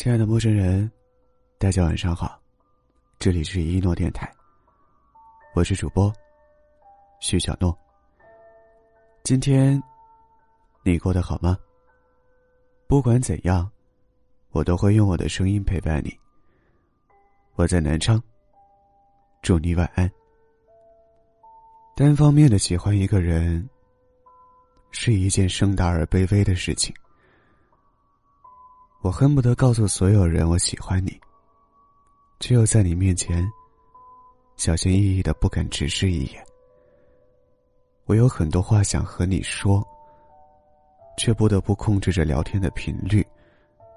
亲爱的陌生人，大家晚上好，这里是一诺电台，我是主播徐小诺。今天你过得好吗？不管怎样，我都会用我的声音陪伴你。我在南昌，祝你晚安。单方面的喜欢一个人，是一件盛大而卑微的事情。我恨不得告诉所有人我喜欢你，却又在你面前小心翼翼的不敢直视一眼。我有很多话想和你说，却不得不控制着聊天的频率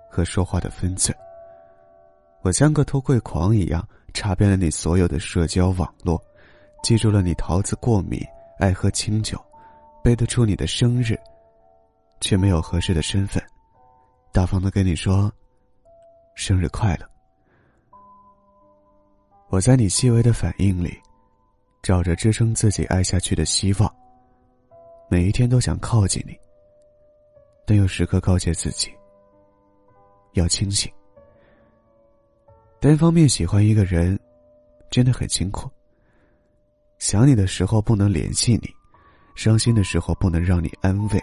和说话的分寸。我像个偷窥狂一样查遍了你所有的社交网络，记住了你桃子过敏、爱喝清酒，背得出你的生日，却没有合适的身份。大方的跟你说，生日快乐。我在你细微的反应里，找着支撑自己爱下去的希望。每一天都想靠近你，但又时刻告诫自己要清醒。单方面喜欢一个人，真的很辛苦。想你的时候不能联系你，伤心的时候不能让你安慰。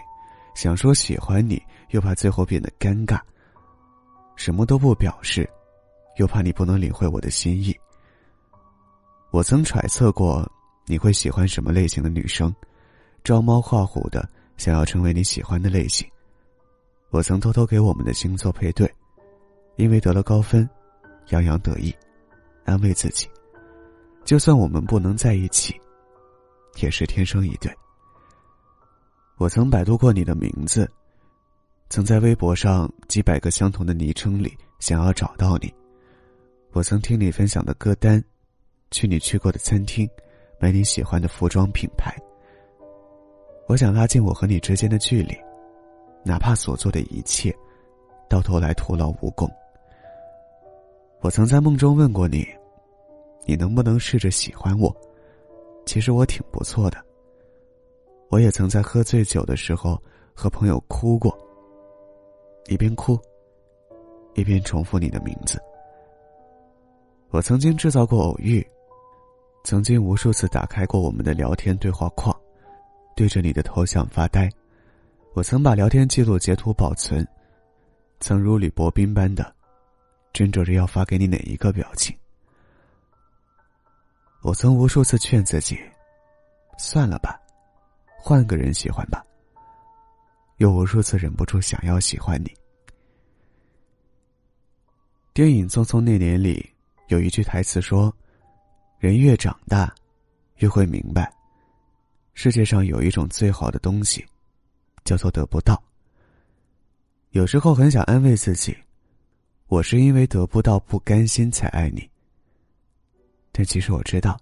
想说喜欢你，又怕最后变得尴尬。什么都不表示，又怕你不能领会我的心意。我曾揣测过你会喜欢什么类型的女生，招猫画虎的想要成为你喜欢的类型。我曾偷偷给我们的星座配对，因为得了高分，洋洋得意，安慰自己，就算我们不能在一起，也是天生一对。我曾百度过你的名字，曾在微博上几百个相同的昵称里想要找到你。我曾听你分享的歌单，去你去过的餐厅，买你喜欢的服装品牌。我想拉近我和你之间的距离，哪怕所做的一切，到头来徒劳无功。我曾在梦中问过你，你能不能试着喜欢我？其实我挺不错的。我也曾在喝醉酒的时候和朋友哭过，一边哭，一边重复你的名字。我曾经制造过偶遇，曾经无数次打开过我们的聊天对话框，对着你的头像发呆。我曾把聊天记录截图保存，曾如履薄冰般的斟酌着要发给你哪一个表情。我曾无数次劝自己，算了吧。换个人喜欢吧。又无数次忍不住想要喜欢你。电影《匆匆那年》里有一句台词说：“人越长大，越会明白，世界上有一种最好的东西，叫做得不到。”有时候很想安慰自己，我是因为得不到不甘心才爱你。但其实我知道，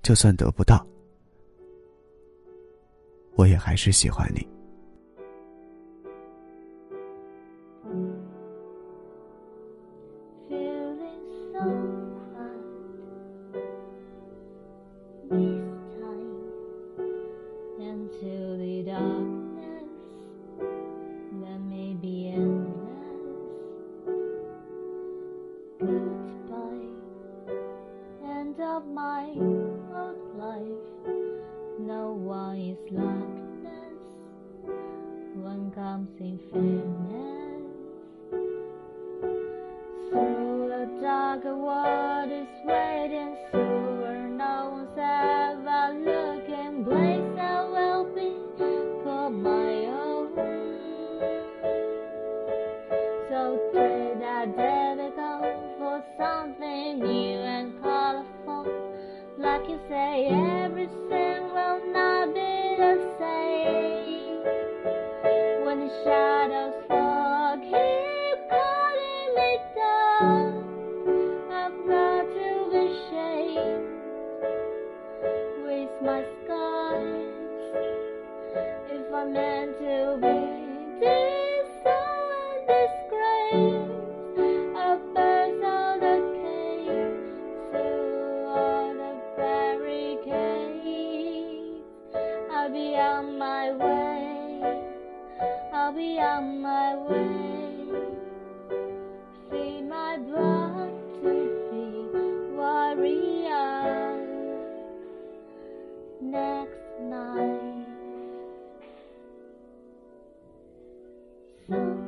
就算得不到。我也还是喜欢你。In fairness. Through the darker world is waiting, sewer no one's ever looking. Place I will be for my own. So trade that difficult for something new and colorful. Like you say, everything my way. Feed my blood to the warrior. Next night. So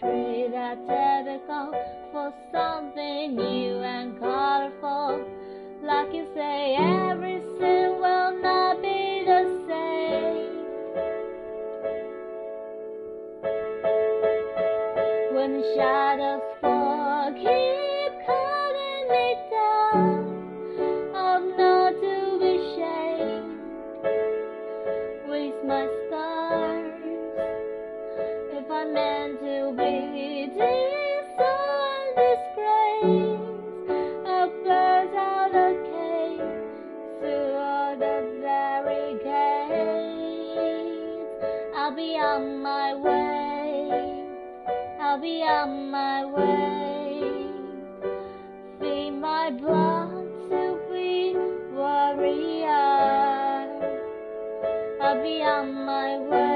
So trade that typical for something new and colorful. Like you say, everything will not be the same. When the shadows fall, keep calling me down. I'm not to be shamed with my be on my way. I'll be on my way. Feed my blood to be warrior. I'll be on my way.